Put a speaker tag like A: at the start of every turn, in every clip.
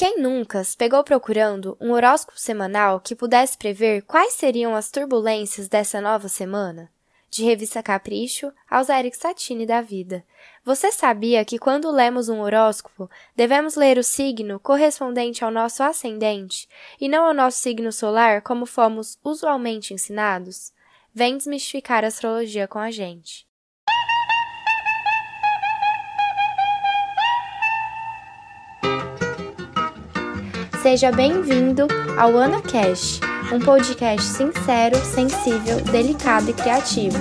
A: Quem nunca pegou procurando um horóscopo semanal que pudesse prever quais seriam as turbulências dessa nova semana? De revista Capricho aos Eric Satine da vida. Você sabia que quando lemos um horóscopo, devemos ler o signo correspondente ao nosso ascendente e não ao nosso signo solar como fomos usualmente ensinados? Vem desmistificar a astrologia com a gente. Seja bem-vindo ao Ana Cash, um podcast sincero, sensível, delicado e criativo.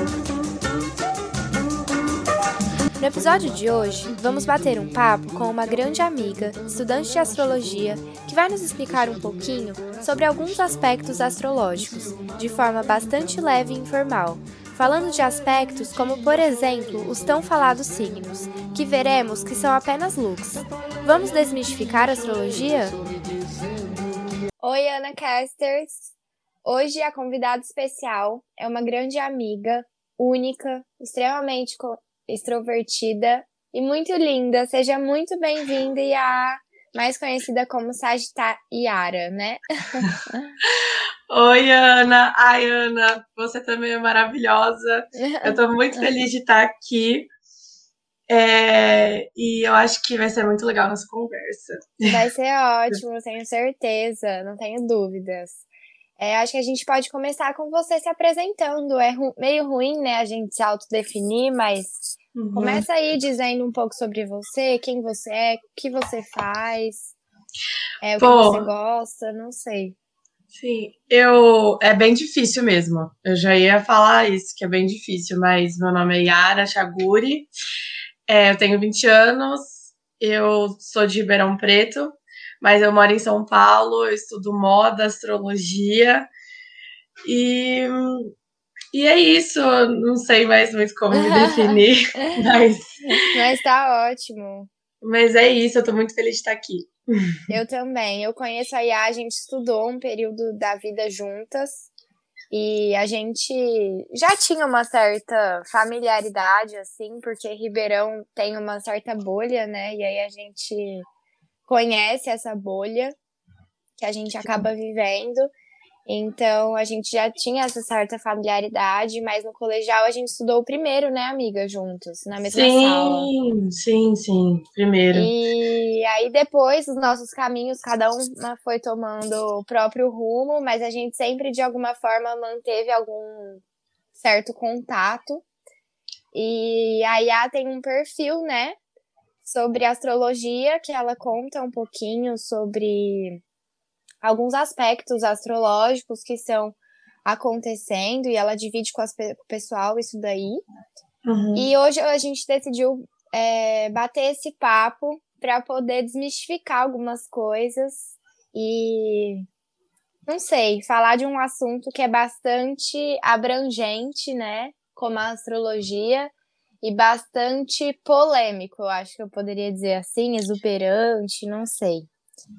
A: No episódio de hoje, vamos bater um papo com uma grande amiga, estudante de astrologia, que vai nos explicar um pouquinho sobre alguns aspectos astrológicos, de forma bastante leve e informal, falando de aspectos como, por exemplo, os tão falados signos, que veremos que são apenas looks. Vamos desmistificar a astrologia? Oi, Ana Casters! Hoje a convidada especial é uma grande amiga, única, extremamente extrovertida e muito linda. Seja muito bem-vinda e a mais conhecida como Sagitariara, né?
B: Oi, Ana! Ai, Ana, você também é maravilhosa. Eu tô muito feliz de estar aqui. É, e eu acho que vai ser muito legal a nossa conversa.
A: Vai ser ótimo, tenho certeza, não tenho dúvidas. É, acho que a gente pode começar com você se apresentando. É ru meio ruim, né, a gente se autodefinir, mas uhum. começa aí dizendo um pouco sobre você, quem você é, o que você faz, é, o Pô, que você gosta, não sei.
B: Sim, eu é bem difícil mesmo. Eu já ia falar isso, que é bem difícil, mas meu nome é Yara Chaguri. É, eu tenho 20 anos, eu sou de Ribeirão Preto, mas eu moro em São Paulo, eu estudo moda, astrologia e, e é isso. Não sei mais muito como me definir, mas.
A: Mas tá ótimo.
B: Mas é isso, eu tô muito feliz de estar aqui.
A: Eu também. Eu conheço a Iá, a gente estudou um período da vida juntas. E a gente já tinha uma certa familiaridade, assim, porque Ribeirão tem uma certa bolha, né? E aí a gente conhece essa bolha que a gente acaba vivendo. Então a gente já tinha essa certa familiaridade, mas no colegial a gente estudou o primeiro, né, amiga, juntos, na mesma
B: sim,
A: sala.
B: Sim, sim, sim, primeiro.
A: E aí depois os nossos caminhos, cada um foi tomando o próprio rumo, mas a gente sempre de alguma forma manteve algum certo contato. E a Yá tem um perfil, né, sobre astrologia, que ela conta um pouquinho sobre alguns aspectos astrológicos que estão acontecendo e ela divide com, as, com o pessoal isso daí. Uhum. E hoje a gente decidiu é, bater esse papo para poder desmistificar algumas coisas e não sei, falar de um assunto que é bastante abrangente, né? Como a astrologia, e bastante polêmico, eu acho que eu poderia dizer assim, exuberante, não sei.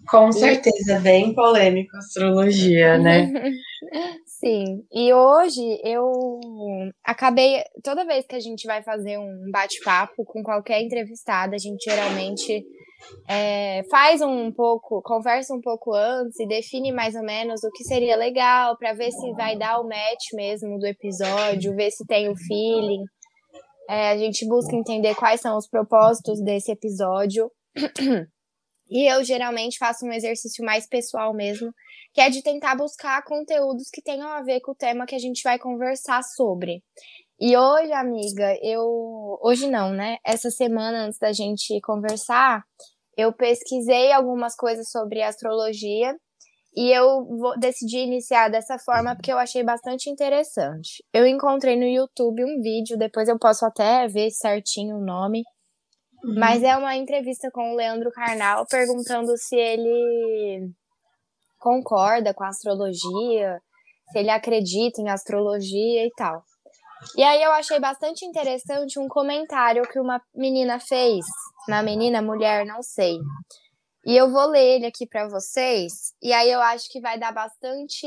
B: Com certeza, bem polêmico a astrologia, né?
A: Sim, e hoje eu acabei. Toda vez que a gente vai fazer um bate-papo com qualquer entrevistada, a gente geralmente é, faz um pouco, conversa um pouco antes e define mais ou menos o que seria legal para ver se vai dar o match mesmo do episódio, ver se tem o feeling. É, a gente busca entender quais são os propósitos desse episódio. E eu geralmente faço um exercício mais pessoal mesmo, que é de tentar buscar conteúdos que tenham a ver com o tema que a gente vai conversar sobre. E hoje, amiga, eu. Hoje não, né? Essa semana, antes da gente conversar, eu pesquisei algumas coisas sobre astrologia e eu vou, decidi iniciar dessa forma porque eu achei bastante interessante. Eu encontrei no YouTube um vídeo, depois eu posso até ver certinho o nome, Uhum. Mas é uma entrevista com o Leandro Carnal perguntando se ele concorda com a astrologia, se ele acredita em astrologia e tal. E aí eu achei bastante interessante um comentário que uma menina fez, uma menina, mulher, não sei. E eu vou ler ele aqui para vocês, e aí eu acho que vai dar bastante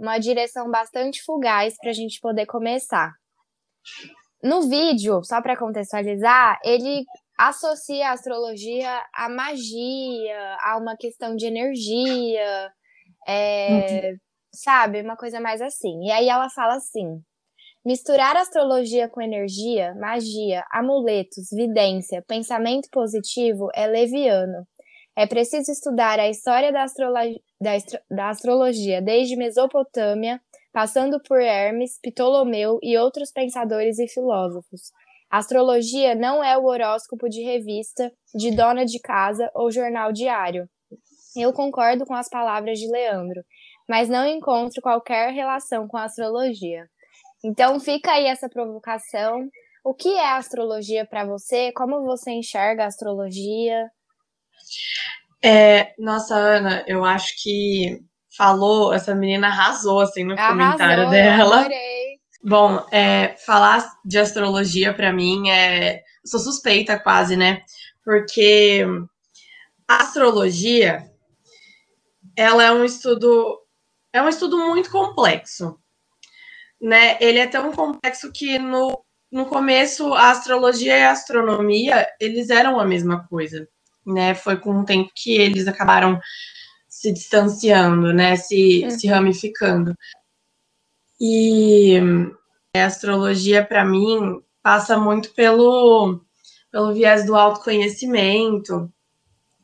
A: uma direção bastante fugaz para a gente poder começar. No vídeo, só para contextualizar, ele associa a astrologia à magia, a uma questão de energia, é, uhum. sabe? Uma coisa mais assim. E aí ela fala assim: misturar astrologia com energia, magia, amuletos, vidência, pensamento positivo é leviano. É preciso estudar a história da, da, da astrologia desde Mesopotâmia, passando por Hermes, Ptolomeu e outros pensadores e filósofos. Astrologia não é o horóscopo de revista, de dona de casa ou jornal diário. Eu concordo com as palavras de Leandro, mas não encontro qualquer relação com a astrologia. Então fica aí essa provocação. O que é astrologia para você? Como você enxerga a astrologia?
B: É, nossa, Ana, eu acho que falou, essa menina arrasou assim no arrasou, comentário dela. Bom, é, falar de astrologia para mim é. sou suspeita quase, né? Porque a astrologia ela é um estudo é um estudo muito complexo, né? Ele é tão complexo que no, no começo a astrologia e a astronomia eles eram a mesma coisa né? Foi com o tempo que eles acabaram se distanciando, né? Se, uhum. se ramificando. E a astrologia, para mim, passa muito pelo, pelo viés do autoconhecimento.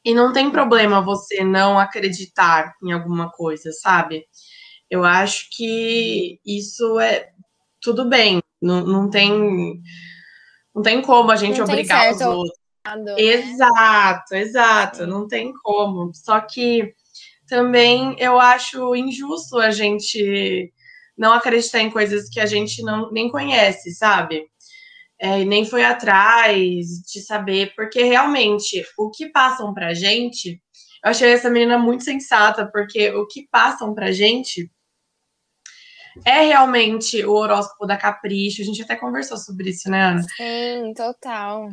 B: E não tem problema você não acreditar em alguma coisa, sabe? Eu acho que isso é tudo bem. Não, não tem não tem como a gente não obrigar os outros. Né? Exato, exato, não tem como. Só que também eu acho injusto a gente não acreditar em coisas que a gente não nem conhece, sabe? É, nem foi atrás de saber, porque realmente o que passam pra gente, eu achei essa menina muito sensata, porque o que passam pra gente é realmente o horóscopo da Capricho. A gente até conversou sobre isso, né, Ana?
A: Sim, total.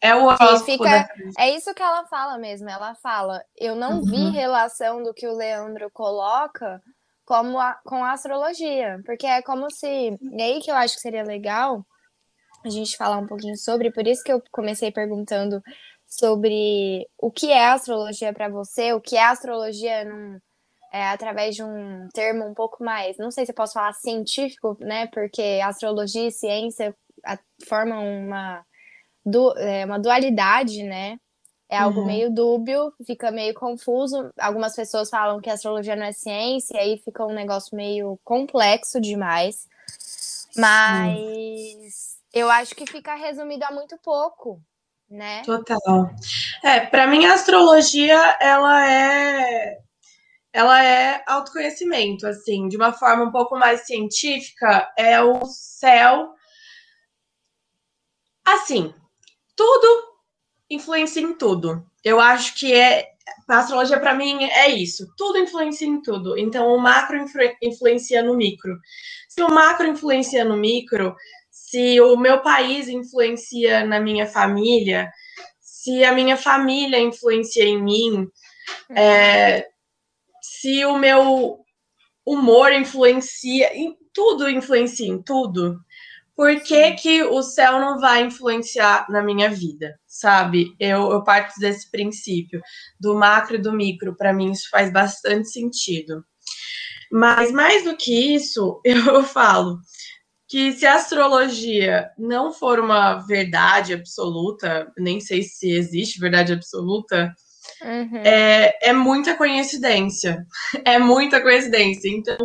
B: É o horóscopo fica,
A: É isso que ela fala mesmo. Ela fala: eu não uhum. vi relação do que o Leandro coloca como a, com a astrologia, porque é como se. E aí que eu acho que seria legal a gente falar um pouquinho sobre, por isso que eu comecei perguntando sobre o que é astrologia para você, o que é astrologia num, é, através de um termo um pouco mais, não sei se eu posso falar científico, né? Porque astrologia e ciência formam uma du é, uma dualidade, né? É algo uhum. meio dúbio, fica meio confuso. Algumas pessoas falam que a astrologia não é ciência, e aí fica um negócio meio complexo demais. Mas eu acho que fica resumido a muito pouco, né?
B: Total. É, para mim a astrologia ela é ela é autoconhecimento, assim, de uma forma um pouco mais científica, é o céu assim, tudo influencia em tudo. Eu acho que é a astrologia para mim é isso. Tudo influencia em tudo. Então o macro influ influencia no micro. Se o macro influencia no micro, se o meu país influencia na minha família, se a minha família influencia em mim, é, se o meu humor influencia, em tudo influencia em tudo por que, que o céu não vai influenciar na minha vida, sabe? Eu, eu parto desse princípio, do macro e do micro, para mim isso faz bastante sentido. Mas mais do que isso, eu falo que se a astrologia não for uma verdade absoluta, nem sei se existe verdade absoluta, uhum. é, é muita coincidência. É muita coincidência. Então,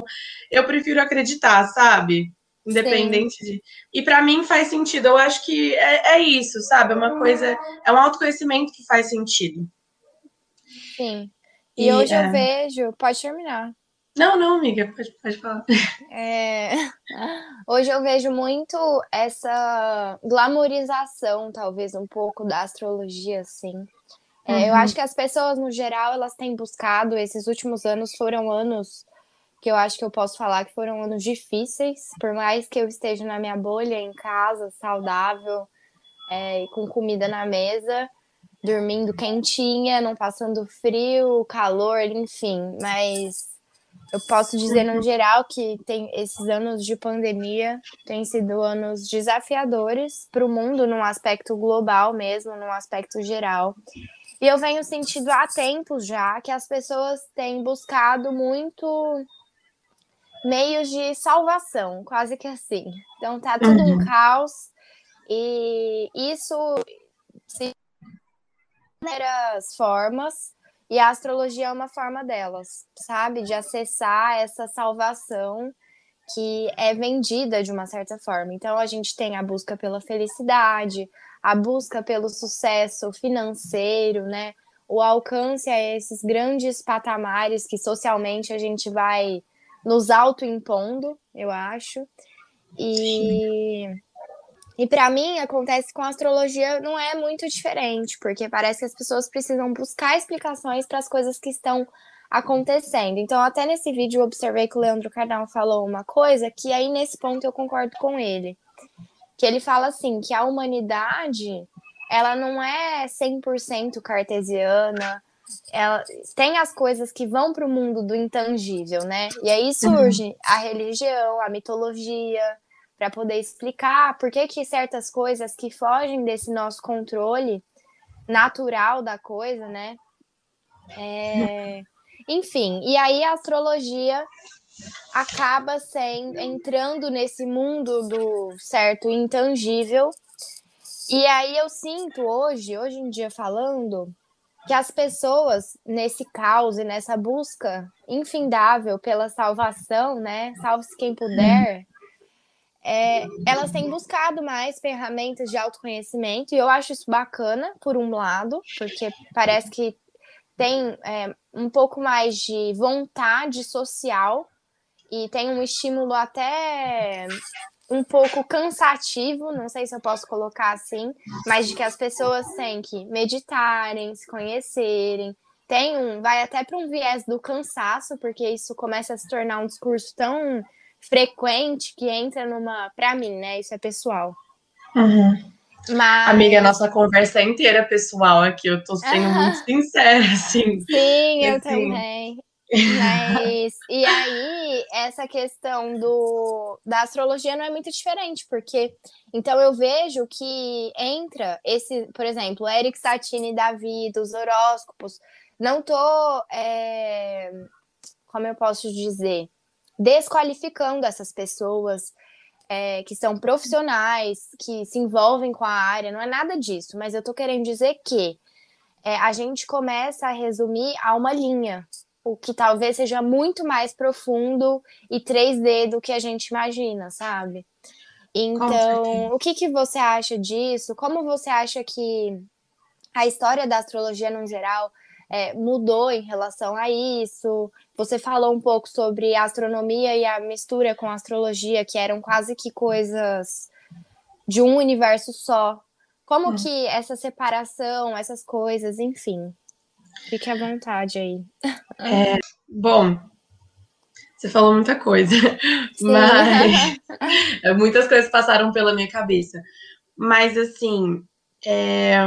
B: eu prefiro acreditar, sabe? Independente Sim. de. E para mim faz sentido. Eu acho que é, é, isso, sabe? É uma coisa. É um autoconhecimento que faz sentido.
A: Sim. E, e hoje é... eu vejo. Pode terminar.
B: Não, não, amiga, pode, pode falar.
A: É... Hoje eu vejo muito essa glamorização, talvez, um pouco da astrologia, assim. É, uhum. Eu acho que as pessoas, no geral, elas têm buscado, esses últimos anos foram anos que eu acho que eu posso falar que foram anos difíceis, por mais que eu esteja na minha bolha, em casa, saudável, é, com comida na mesa, dormindo quentinha, não passando frio, calor, enfim, mas eu posso dizer no geral que tem esses anos de pandemia têm sido anos desafiadores para o mundo num aspecto global mesmo, num aspecto geral. E eu venho sentindo há tempos já que as pessoas têm buscado muito meios de salvação, quase que assim. Então tá tudo uhum. um caos e isso se várias formas e a astrologia é uma forma delas, sabe? De acessar essa salvação que é vendida de uma certa forma. Então a gente tem a busca pela felicidade, a busca pelo sucesso financeiro, né? O alcance a esses grandes patamares que socialmente a gente vai nos autoimpondo, eu acho. E. E para mim acontece com a astrologia não é muito diferente, porque parece que as pessoas precisam buscar explicações para as coisas que estão acontecendo. Então, até nesse vídeo eu observei que o Leandro Cardão falou uma coisa que aí nesse ponto eu concordo com ele. Que ele fala assim, que a humanidade, ela não é 100% cartesiana, ela tem as coisas que vão para o mundo do intangível, né? E aí surge uhum. a religião, a mitologia, para poder explicar por que, que certas coisas que fogem desse nosso controle natural da coisa, né? É... Enfim, e aí a astrologia acaba sendo entrando nesse mundo do certo intangível. E aí eu sinto hoje, hoje em dia falando, que as pessoas nesse caos e nessa busca infindável pela salvação, né? Salve-se quem puder é, elas têm buscado mais ferramentas de autoconhecimento, e eu acho isso bacana, por um lado, porque parece que tem é, um pouco mais de vontade social e tem um estímulo até um pouco cansativo, não sei se eu posso colocar assim, mas de que as pessoas têm que meditarem, se conhecerem, tem um, vai até para um viés do cansaço, porque isso começa a se tornar um discurso tão frequente que entra numa. Pra mim, né? Isso é pessoal.
B: Uhum. Mas... Amiga, nossa conversa é inteira pessoal aqui, eu tô sendo muito sincera, assim.
A: Sim, eu assim. também. Mas, e aí, essa questão do, da astrologia não é muito diferente, porque então eu vejo que entra esse, por exemplo, Eric Satini Davi, dos horóscopos. Não tô, é, como eu posso dizer, desqualificando essas pessoas é, que são profissionais, que se envolvem com a área, não é nada disso, mas eu tô querendo dizer que é, a gente começa a resumir a uma linha, o que talvez seja muito mais profundo e 3D do que a gente imagina, sabe? Então, o que, que você acha disso? Como você acha que a história da astrologia no geral é, mudou em relação a isso? Você falou um pouco sobre a astronomia e a mistura com a astrologia, que eram quase que coisas de um universo só. Como é. que essa separação, essas coisas, enfim. Fique à vontade aí.
B: É, bom, você falou muita coisa, Sim. mas muitas coisas passaram pela minha cabeça. Mas assim, é,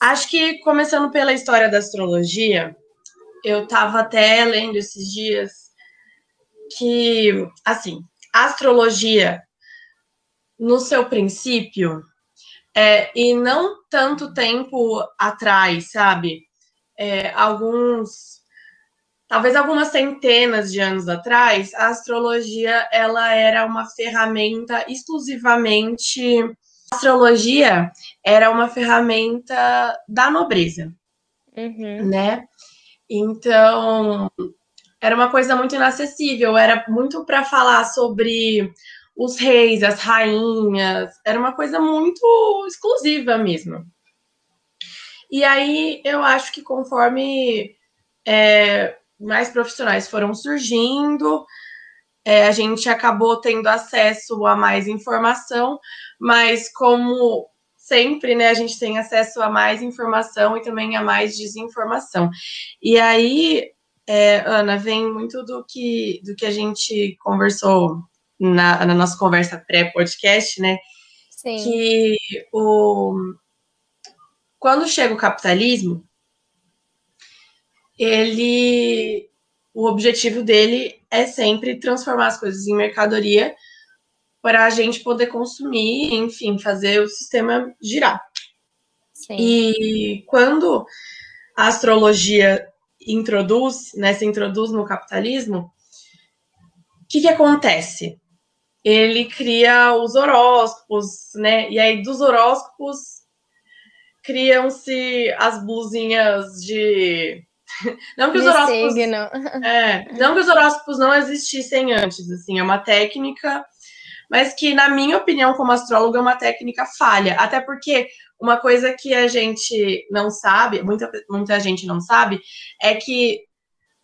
B: Acho que começando pela história da astrologia, eu estava até lendo esses dias que, assim, a astrologia, no seu princípio, é, e não tanto tempo atrás, sabe? É, alguns, talvez algumas centenas de anos atrás, a astrologia ela era uma ferramenta exclusivamente a astrologia era uma ferramenta da nobreza, uhum. né? Então, era uma coisa muito inacessível, era muito para falar sobre os reis, as rainhas, era uma coisa muito exclusiva mesmo. E aí eu acho que conforme é, mais profissionais foram surgindo, é, a gente acabou tendo acesso a mais informação, mas como sempre, né, a gente tem acesso a mais informação e também a mais desinformação. E aí, é, Ana, vem muito do que, do que a gente conversou na, na nossa conversa pré-podcast, né? Sim. Que o, quando chega o capitalismo, ele o objetivo dele é sempre transformar as coisas em mercadoria para a gente poder consumir, enfim, fazer o sistema girar. Sim. E quando a astrologia introduz, né, se introduz no capitalismo, o que, que acontece? Ele cria os horóscopos, né? E aí dos horóscopos criam-se as blusinhas de não que os horóscopos é, não que os horóscopos não existissem antes, assim, é uma técnica, mas que na minha opinião como astróloga é uma técnica falha, até porque uma coisa que a gente não sabe, muita, muita gente não sabe, é que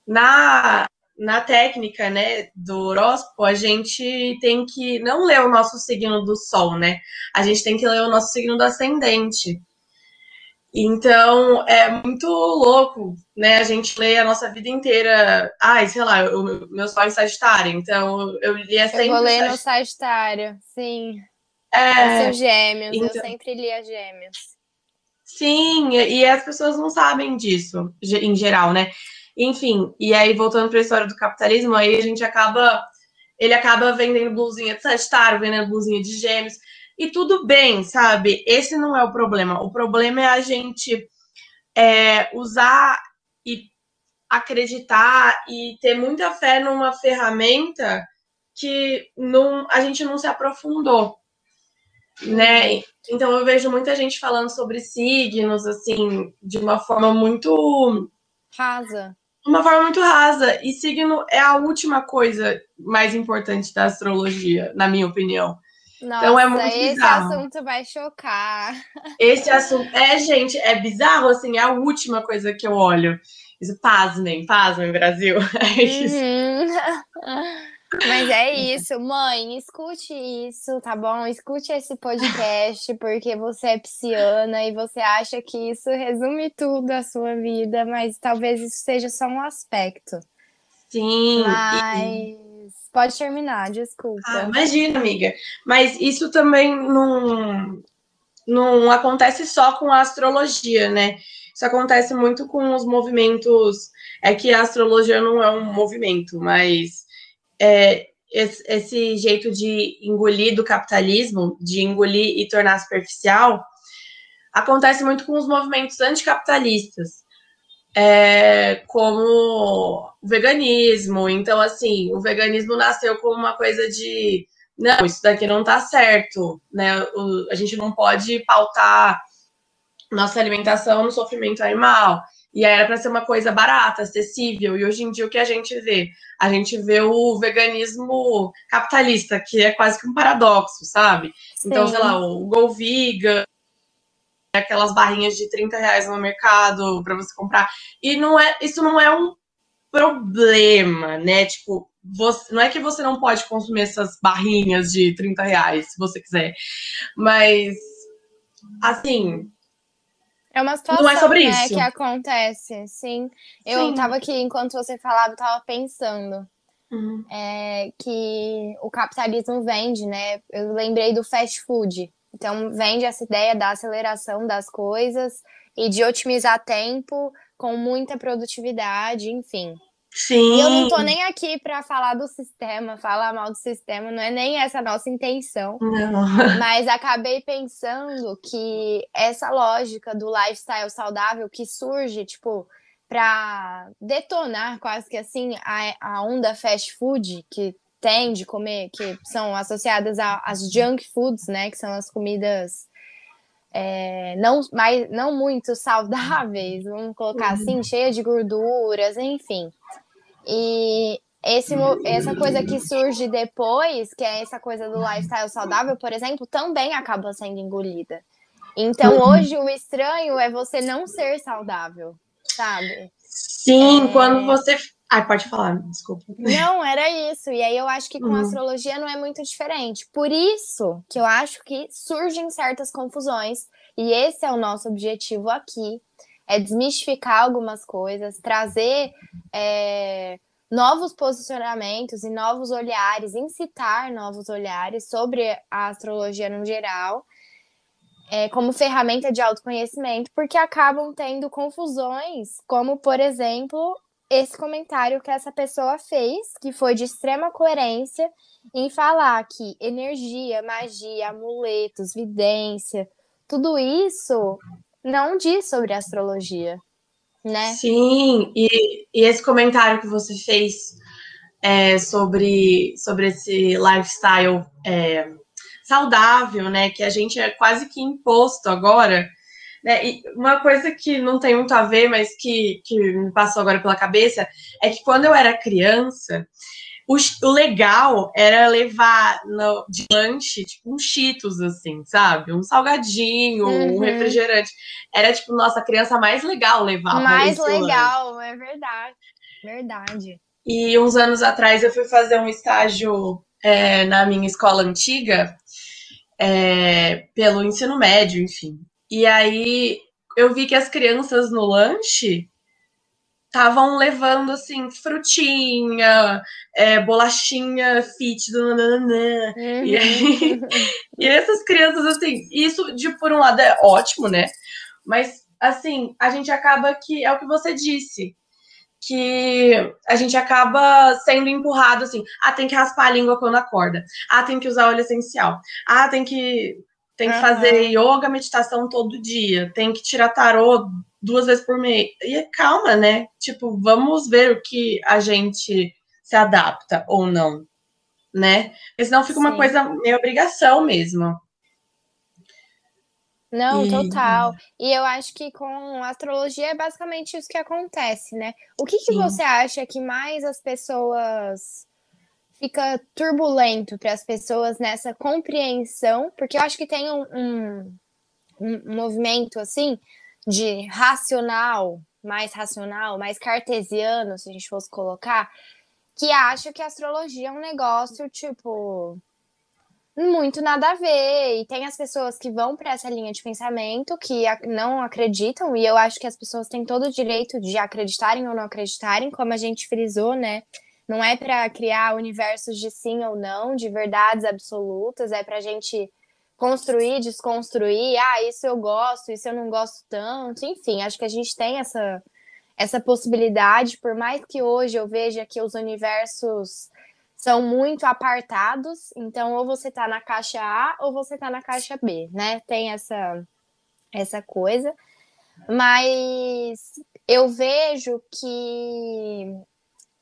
B: na, na técnica, né, do horóscopo, a gente tem que não ler o nosso signo do sol, né? A gente tem que ler o nosso signo do ascendente. Então, é muito louco, né? A gente lê a nossa vida inteira. Ai, sei lá, o meu sol é Sagitário, então eu li sempre.
A: Eu vou ler no Sagitário, sim. É. Seu gêmeos, então... eu sempre li a gêmeos.
B: Sim, e as pessoas não sabem disso, em geral, né? Enfim, e aí voltando para a história do capitalismo, aí a gente acaba. Ele acaba vendendo blusinha de Sagitário, vendendo blusinha de gêmeos. E tudo bem, sabe? Esse não é o problema. O problema é a gente é, usar e acreditar e ter muita fé numa ferramenta que não, a gente não se aprofundou, né? Então eu vejo muita gente falando sobre signos assim de uma forma muito
A: rasa.
B: Uma forma muito rasa. E signo é a última coisa mais importante da astrologia, na minha opinião.
A: Nossa, então é muito esse bizarro. assunto vai chocar.
B: Esse assunto. É, gente, é bizarro, assim, é a última coisa que eu olho. Isso, pasmem, pasmem, Brasil. É isso.
A: Uhum. Mas é isso, mãe, escute isso, tá bom? Escute esse podcast, porque você é pisciana e você acha que isso resume tudo a sua vida, mas talvez isso seja só um aspecto.
B: Sim.
A: Mas. Pode terminar, desculpa.
B: Ah, imagina, amiga. Mas isso também não, não acontece só com a astrologia, né? Isso acontece muito com os movimentos. É que a astrologia não é um movimento, mas é, esse, esse jeito de engolir do capitalismo, de engolir e tornar superficial, acontece muito com os movimentos anticapitalistas é, como o veganismo. Então, assim, o veganismo nasceu como uma coisa de não, isso daqui não tá certo, né? O, a gente não pode pautar nossa alimentação no sofrimento animal. E aí era para ser uma coisa barata, acessível. E hoje em dia o que a gente vê? A gente vê o veganismo capitalista, que é quase que um paradoxo, sabe? Sim. Então, sei lá, o Go Vegan, aquelas barrinhas de 30 reais no mercado para você comprar. E não é, isso não é um problema, né? Tipo, você, não é que você não pode consumir essas barrinhas de 30 reais, se você quiser. Mas, assim.
A: É uma situação não é sobre né, isso. que acontece, sim. Eu sim. tava aqui, enquanto você falava, eu tava pensando. Uhum. É, que o capitalismo vende, né? Eu lembrei do fast food. Então, vende essa ideia da aceleração das coisas e de otimizar tempo com muita produtividade, enfim.
B: Sim.
A: E eu não tô nem aqui para falar do sistema, falar mal do sistema, não é nem essa a nossa intenção.
B: Não.
A: Mas acabei pensando que essa lógica do lifestyle saudável que surge, tipo, para detonar quase que assim a, a onda fast food que tem de comer, que são associadas às junk foods, né? Que são as comidas é, não, mais, não muito saudáveis, vamos colocar assim, uhum. cheia de gorduras, enfim. E esse, essa coisa que surge depois, que é essa coisa do lifestyle saudável, por exemplo, também acaba sendo engolida. Então, uhum. hoje, o estranho é você não ser saudável, sabe?
B: Sim, é... quando você Ai, pode falar, desculpa.
A: Não, era isso. E aí eu acho que com uhum. astrologia não é muito diferente. Por isso que eu acho que surgem certas confusões. E esse é o nosso objetivo aqui: é desmistificar algumas coisas, trazer é, novos posicionamentos e novos olhares, incitar novos olhares sobre a astrologia no geral. É, como ferramenta de autoconhecimento, porque acabam tendo confusões, como, por exemplo, esse comentário que essa pessoa fez, que foi de extrema coerência, em falar que energia, magia, amuletos, vidência, tudo isso não diz sobre astrologia, né?
B: Sim, e, e esse comentário que você fez é, sobre, sobre esse lifestyle é, saudável, né? Que a gente é quase que imposto agora. Né? E uma coisa que não tem muito a ver, mas que, que me passou agora pela cabeça, é que quando eu era criança, o, o legal era levar no, de lanche, tipo, um Cheetos, assim, sabe? Um salgadinho, uhum. um refrigerante. Era, tipo, nossa, a criança mais legal levar.
A: Mais legal, é verdade. Verdade.
B: E uns anos atrás eu fui fazer um estágio é, na minha escola antiga, é, pelo ensino médio, enfim. E aí eu vi que as crianças no lanche estavam levando assim frutinha, é, bolachinha fit do nananã. Uhum. E, aí, e essas crianças assim, isso de por um lado é ótimo, né? Mas assim, a gente acaba que é o que você disse que a gente acaba sendo empurrado assim, ah, tem que raspar a língua quando acorda, ah, tem que usar óleo essencial, ah, tem que tem que uhum. fazer yoga, meditação todo dia, tem que tirar tarô duas vezes por mês. E calma, né? Tipo, vamos ver o que a gente se adapta ou não, né? Porque senão fica Sim. uma coisa meio obrigação mesmo.
A: Não, e... total. E eu acho que com astrologia é basicamente isso que acontece, né? O que, que você acha que mais as pessoas fica turbulento para as pessoas nessa compreensão? Porque eu acho que tem um, um, um movimento assim de racional, mais racional, mais cartesiano, se a gente fosse colocar, que acha que a astrologia é um negócio tipo muito nada a ver. E tem as pessoas que vão para essa linha de pensamento que não acreditam, e eu acho que as pessoas têm todo o direito de acreditarem ou não acreditarem, como a gente frisou, né? Não é para criar universos de sim ou não, de verdades absolutas, é para a gente construir, desconstruir. Ah, isso eu gosto, isso eu não gosto tanto. Enfim, acho que a gente tem essa, essa possibilidade, por mais que hoje eu veja que os universos são muito apartados, então ou você tá na caixa A ou você tá na caixa B, né? Tem essa essa coisa. Mas eu vejo que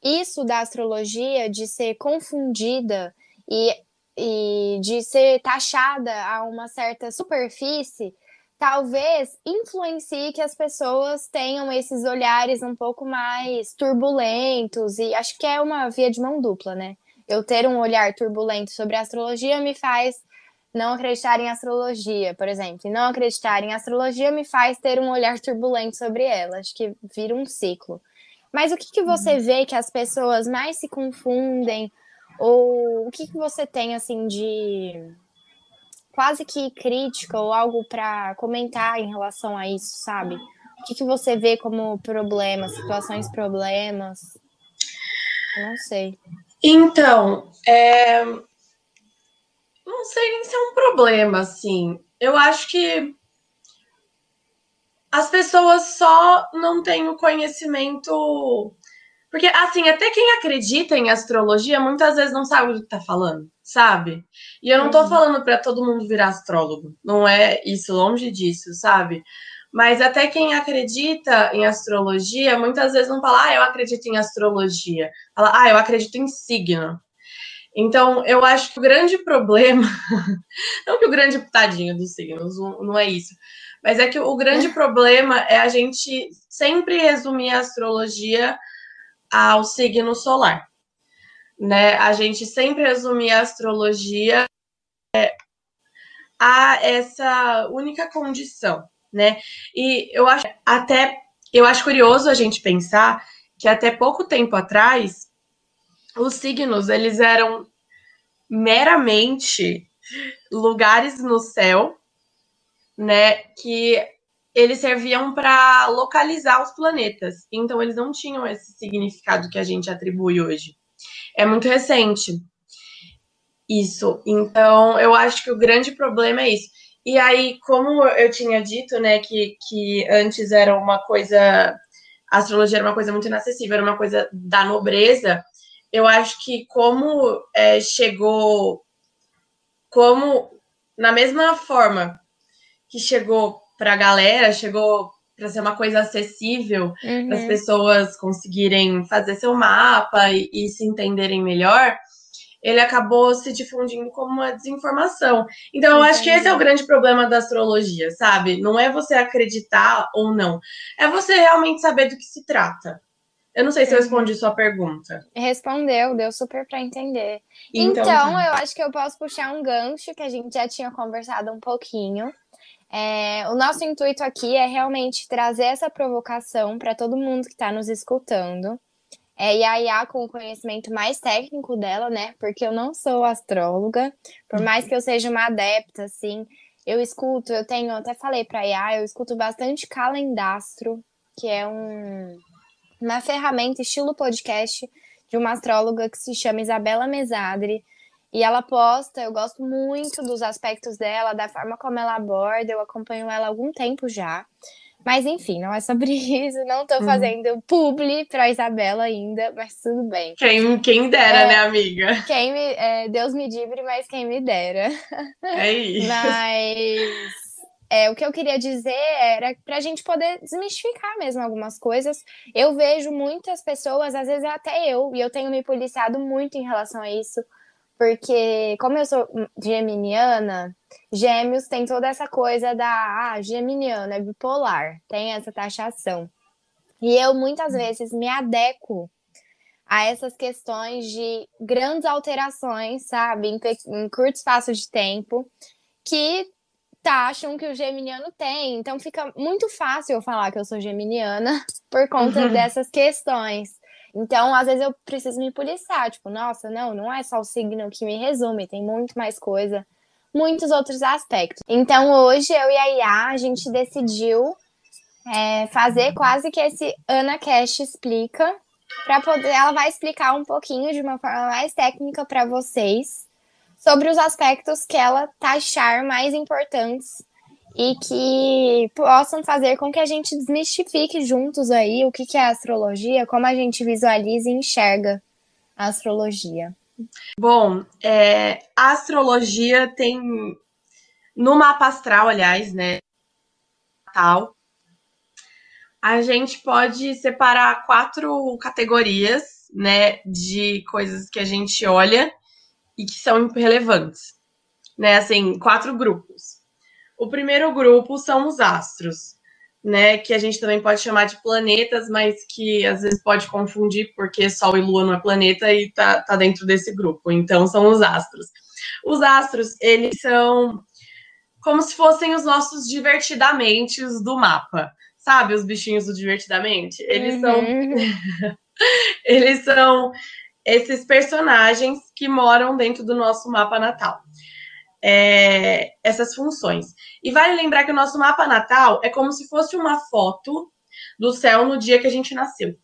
A: isso da astrologia de ser confundida e, e de ser taxada a uma certa superfície talvez influencie que as pessoas tenham esses olhares um pouco mais turbulentos e acho que é uma via de mão dupla, né? eu ter um olhar turbulento sobre a astrologia me faz não acreditar em astrologia, por exemplo. E não acreditar em astrologia me faz ter um olhar turbulento sobre ela. Acho que vira um ciclo. Mas o que, que você uhum. vê que as pessoas mais se confundem? Ou o que, que você tem, assim, de quase que crítica ou algo para comentar em relação a isso, sabe? O que, que você vê como problemas, situações problemas? Não sei.
B: Então, é... não sei nem se é um problema, assim. Eu acho que as pessoas só não têm o conhecimento. Porque, assim, até quem acredita em astrologia muitas vezes não sabe do que tá falando, sabe? E eu não tô uhum. falando para todo mundo virar astrólogo. Não é isso, longe disso, sabe? Mas até quem acredita em astrologia, muitas vezes não fala, ah, eu acredito em astrologia. Fala, ah, eu acredito em signo. Então, eu acho que o grande problema, não que o grande tadinho dos signos, não é isso, mas é que o grande problema é a gente sempre resumir a astrologia ao signo solar. Né? A gente sempre resumir a astrologia a essa única condição né? E eu acho até eu acho curioso a gente pensar que até pouco tempo atrás os signos eles eram meramente lugares no céu, né, que eles serviam para localizar os planetas. Então eles não tinham esse significado que a gente atribui hoje. É muito recente isso. Então eu acho que o grande problema é isso. E aí, como eu tinha dito, né, que, que antes era uma coisa a astrologia era uma coisa muito inacessível, era uma coisa da nobreza. Eu acho que como é, chegou, como na mesma forma que chegou para a galera, chegou para ser uma coisa acessível, uhum. para as pessoas conseguirem fazer seu mapa e, e se entenderem melhor ele acabou se difundindo como uma desinformação. Então, eu Entendi. acho que esse é o grande problema da astrologia, sabe? Não é você acreditar ou não, é você realmente saber do que se trata. Eu não sei se eu respondi sua pergunta.
A: Respondeu, deu super para entender. Então, então tá. eu acho que eu posso puxar um gancho que a gente já tinha conversado um pouquinho. É, o nosso intuito aqui é realmente trazer essa provocação para todo mundo que está nos escutando. É, e a Iá com o conhecimento mais técnico dela, né? Porque eu não sou astróloga, por mais que eu seja uma adepta, assim, eu escuto, eu tenho, até falei para a Iá, eu escuto bastante calendastro, que é um, uma ferramenta estilo podcast de uma astróloga que se chama Isabela Mesadri. E ela posta, eu gosto muito dos aspectos dela, da forma como ela aborda, eu acompanho ela há algum tempo já. Mas enfim, não é sobre isso. Não tô uhum. fazendo publi pra Isabela ainda, mas tudo bem.
B: Quem, quem dera, é, né, amiga?
A: Quem me, é, Deus me livre, mas quem me dera.
B: É isso.
A: Mas é, o que eu queria dizer era para a gente poder desmistificar mesmo algumas coisas. Eu vejo muitas pessoas, às vezes até eu, e eu tenho me policiado muito em relação a isso, porque como eu sou geminiana, gêmeos tem toda essa coisa da ah, geminiana, é bipolar, tem essa taxação. E eu muitas hum. vezes me adequo a essas questões de grandes alterações, sabe, em, em curto espaço de tempo, que taxam que o geminiano tem. Então fica muito fácil eu falar que eu sou geminiana por conta uhum. dessas questões. Então, às vezes eu preciso me policiar, tipo, nossa, não, não é só o signo que me resume, tem muito mais coisa, muitos outros aspectos. Então, hoje eu e a Iá, a gente decidiu é, fazer quase que esse Ana Cash explica, para poder, ela vai explicar um pouquinho de uma forma mais técnica para vocês sobre os aspectos que ela taxar mais importantes e que possam fazer com que a gente desmistifique juntos aí o que, que é astrologia, como a gente visualiza e enxerga a astrologia.
B: Bom, é, a astrologia tem no mapa astral, aliás, né, tal, a gente pode separar quatro categorias, né, de coisas que a gente olha e que são relevantes, né, assim, quatro grupos. O primeiro grupo são os astros, né? Que a gente também pode chamar de planetas, mas que às vezes pode confundir, porque Sol e Lua não é planeta e tá, tá dentro desse grupo. Então, são os astros. Os astros, eles são como se fossem os nossos divertidamente do mapa. Sabe, os bichinhos do divertidamente? Eles uhum. são. eles são esses personagens que moram dentro do nosso mapa natal é, essas funções. E vale lembrar que o nosso mapa natal é como se fosse uma foto do céu no dia que a gente nasceu.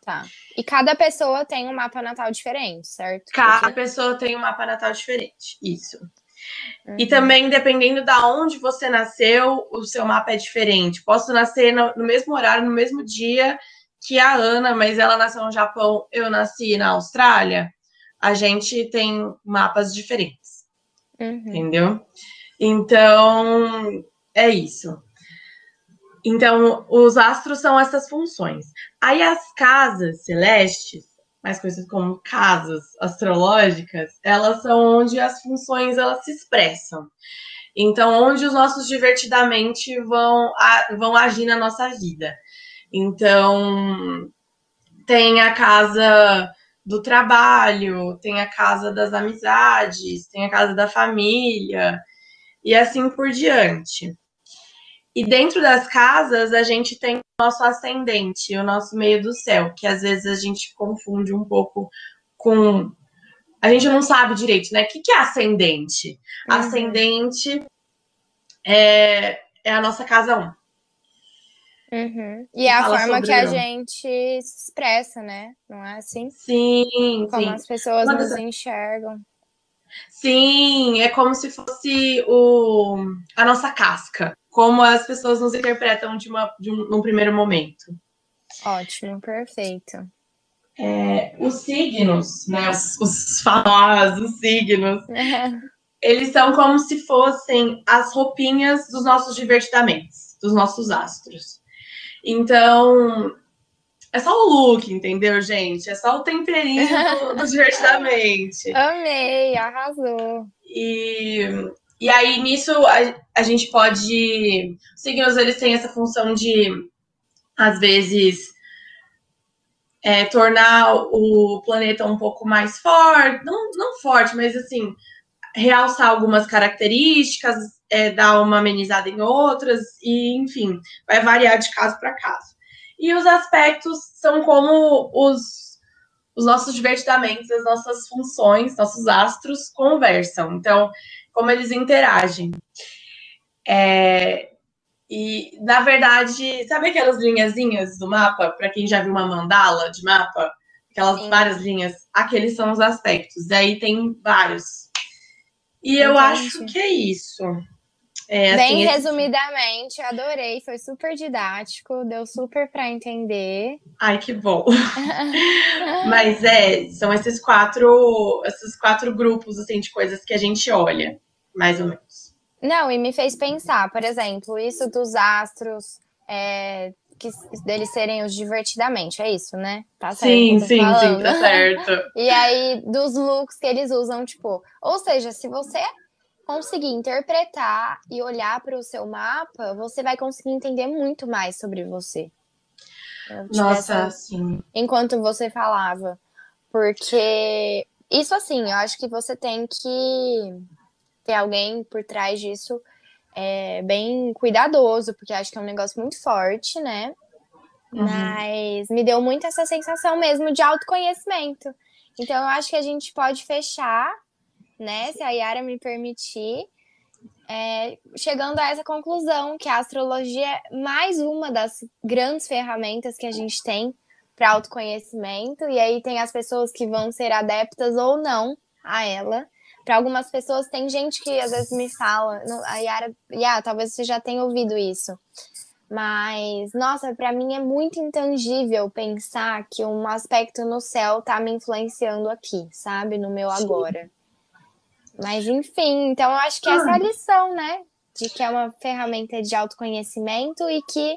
A: Tá. E cada pessoa tem um mapa natal diferente, certo?
B: Cada Porque... pessoa tem um mapa natal diferente. Isso. Uhum. E também, dependendo da onde você nasceu, o seu mapa é diferente. Posso nascer no, no, mesmo horário, no mesmo dia que a Ana, mas ela nasceu no Japão, eu nasci na Austrália. A gente tem mapas diferentes. Uhum. Entendeu? Então, é isso. Então, os astros são essas funções. Aí as casas celestes, mais conhecidas como casas astrológicas, elas são onde as funções elas se expressam. Então, onde os nossos divertidamente vão, vão agir na nossa vida. Então, tem a casa do trabalho, tem a casa das amizades, tem a casa da família, e assim por diante. E dentro das casas, a gente tem o nosso ascendente, o nosso meio do céu, que às vezes a gente confunde um pouco com. A gente não sabe direito, né? O que é ascendente? Uhum. Ascendente é, é a nossa casa 1.
A: Uhum. E é a forma que a gente se expressa, né? Não é assim?
B: Sim,
A: Como
B: sim.
A: as pessoas Mas, nos enxergam.
B: Sim, é como se fosse o, a nossa casca. Como as pessoas nos interpretam de uma, de um, num primeiro momento.
A: Ótimo, perfeito.
B: É, os signos, né, os, os famosos signos, eles são como se fossem as roupinhas dos nossos divertidamentos, dos nossos astros. Então, é só o look, entendeu, gente? É só o temperinho do, do divertidamente.
A: Amei, arrasou.
B: E, e aí, nisso, a, a gente pode. Os signos, eles têm essa função de, às vezes, é, tornar o planeta um pouco mais forte. Não, não forte, mas assim, realçar algumas características, é, dar uma amenizada em outras, e enfim, vai variar de caso para caso. E os aspectos são como os, os nossos divertidamentos, as nossas funções, nossos astros conversam. Então, como eles interagem. É, e, na verdade, sabe aquelas linhazinhas do mapa? Para quem já viu uma mandala de mapa, aquelas Sim. várias linhas, aqueles são os aspectos. E aí tem vários. E eu acho que é isso.
A: É, Bem assim, resumidamente, adorei, foi super didático, deu super para entender.
B: Ai, que bom. Mas é, são esses quatro, esses quatro grupos assim de coisas que a gente olha, mais ou menos.
A: Não, e me fez pensar, por exemplo, isso dos astros, é, que deles serem os divertidamente, é isso, né?
B: Tá certo? Sim, sim, falando. sim, tá certo.
A: e aí, dos looks que eles usam, tipo, ou seja, se você conseguir interpretar e olhar para o seu mapa, você vai conseguir entender muito mais sobre você.
B: Nossa, sim.
A: Enquanto você falava. Porque isso, assim, eu acho que você tem que ter alguém por trás disso é, bem cuidadoso, porque acho que é um negócio muito forte, né? Uhum. Mas me deu muito essa sensação mesmo de autoconhecimento. Então, eu acho que a gente pode fechar né? Se a Yara me permitir, é, chegando a essa conclusão que a astrologia é mais uma das grandes ferramentas que a gente tem para autoconhecimento, e aí tem as pessoas que vão ser adeptas ou não a ela. Para algumas pessoas, tem gente que às vezes me fala, a Yara, Yara, talvez você já tenha ouvido isso, mas, nossa, para mim é muito intangível pensar que um aspecto no céu tá me influenciando aqui, sabe? No meu Sim. agora. Mas enfim, então eu acho que essa é a ah. lição, né? De que é uma ferramenta de autoconhecimento e que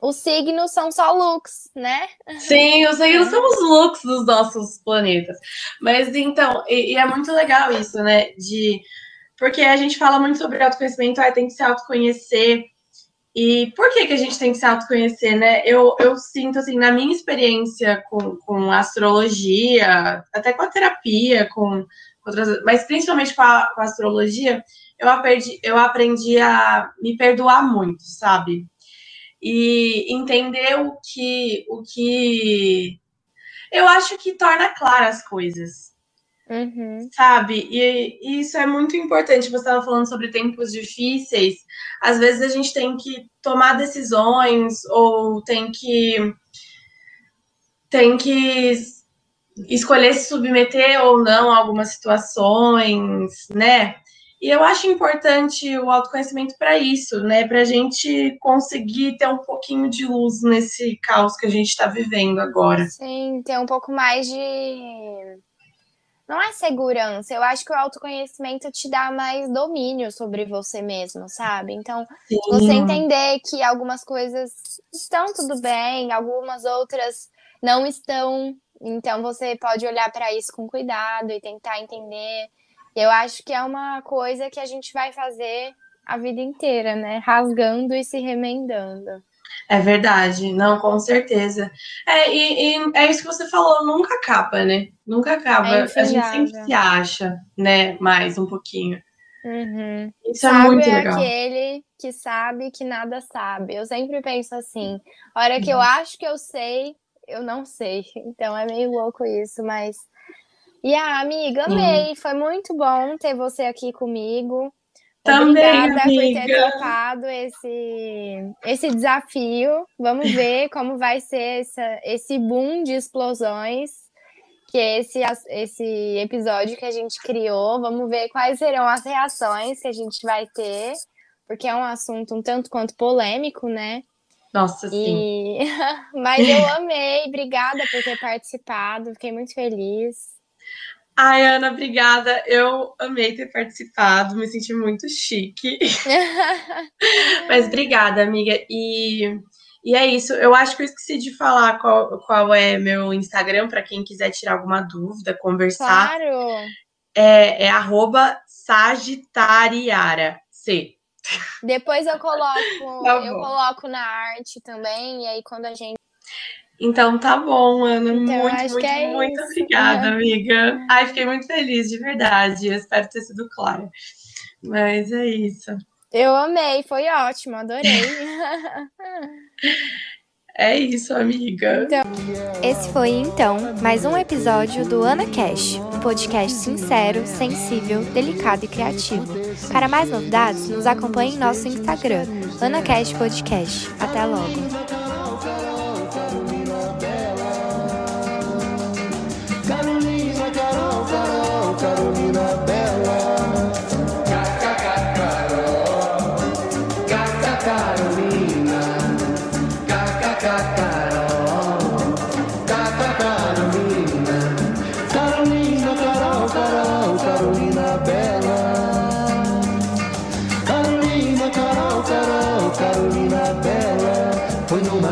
A: os signos são só looks, né?
B: Sim, os signos são os looks dos nossos planetas. Mas então, e, e é muito legal isso, né? De porque a gente fala muito sobre autoconhecimento, ah, tem que se autoconhecer. E por que, que a gente tem que se autoconhecer, né? Eu, eu sinto, assim, na minha experiência com, com astrologia, até com a terapia, com outras, mas principalmente com a, com a astrologia, eu aprendi, eu aprendi a me perdoar muito, sabe? E entender o que, o que eu acho que torna claras as coisas.
A: Uhum.
B: Sabe? E, e, isso é muito importante. Você estava falando sobre tempos difíceis. Às vezes a gente tem que tomar decisões ou tem que tem que escolher se submeter ou não a algumas situações, né? E eu acho importante o autoconhecimento para isso, né? Para a gente conseguir ter um pouquinho de luz nesse caos que a gente está vivendo agora.
A: Sim, ter um pouco mais de. Não é segurança, eu acho que o autoconhecimento te dá mais domínio sobre você mesmo, sabe? Então, Sim. você entender que algumas coisas estão tudo bem, algumas outras não estão, então você pode olhar para isso com cuidado e tentar entender. Eu acho que é uma coisa que a gente vai fazer a vida inteira, né? Rasgando e se remendando.
B: É verdade, não, com certeza. É, e, e é isso que você falou, nunca acaba, né? Nunca acaba. É a gente sempre se acha, né? Mais um pouquinho.
A: Uhum. Isso sabe é muito legal. aquele que sabe que nada sabe. Eu sempre penso assim: a hora que eu uhum. acho que eu sei, eu não sei. Então é meio louco isso, mas. E a amiga, amei. Foi muito bom ter você aqui comigo.
B: Também,
A: Obrigada
B: amiga.
A: por ter topado esse, esse desafio. Vamos ver como vai ser essa, esse boom de explosões que é esse, esse episódio que a gente criou. Vamos ver quais serão as reações que a gente vai ter, porque é um assunto um tanto quanto polêmico, né?
B: Nossa, sim.
A: E... Mas eu amei, obrigada por ter participado, fiquei muito feliz.
B: Ai, Ana, obrigada. Eu amei ter participado, me senti muito chique. Mas obrigada, amiga. E, e é isso. Eu acho que eu esqueci de falar qual, qual é meu Instagram para quem quiser tirar alguma dúvida, conversar.
A: Claro.
B: É, é arroba Sagitariara. C.
A: Depois eu coloco, tá eu coloco na arte também, e aí quando a gente
B: então tá bom, Ana. Então, muito, muito, é muito isso. obrigada, amiga. Ai, fiquei muito feliz, de verdade. Eu espero ter sido clara. Mas é isso.
A: Eu amei, foi ótimo, adorei.
B: é isso, amiga.
A: Então, esse foi então mais um episódio do Ana Cash, um podcast sincero, sensível, delicado e criativo. Para mais novidades, nos acompanhe em nosso Instagram, Ana Cash Podcast. Até logo.